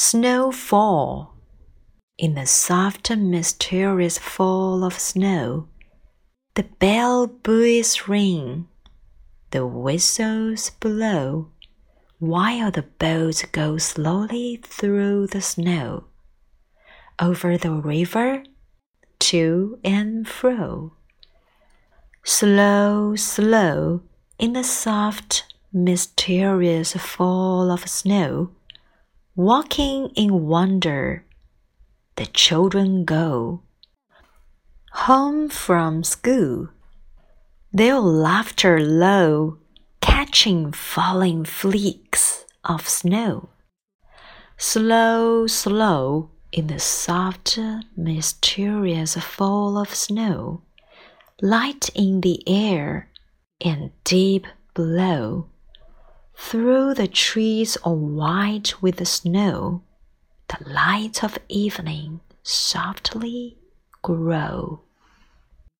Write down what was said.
Snowfall. In the soft, mysterious fall of snow, the bell buoys ring, the whistles blow, while the boats go slowly through the snow, over the river, to and fro. Slow, slow, in the soft, mysterious fall of snow, walking in wonder, the children go. Home from school, their laughter low, catching falling flakes of snow. Slow, slow, in the soft, mysterious fall of snow light in the air and deep below. Through the trees all white with the snow, the light of evening softly grow.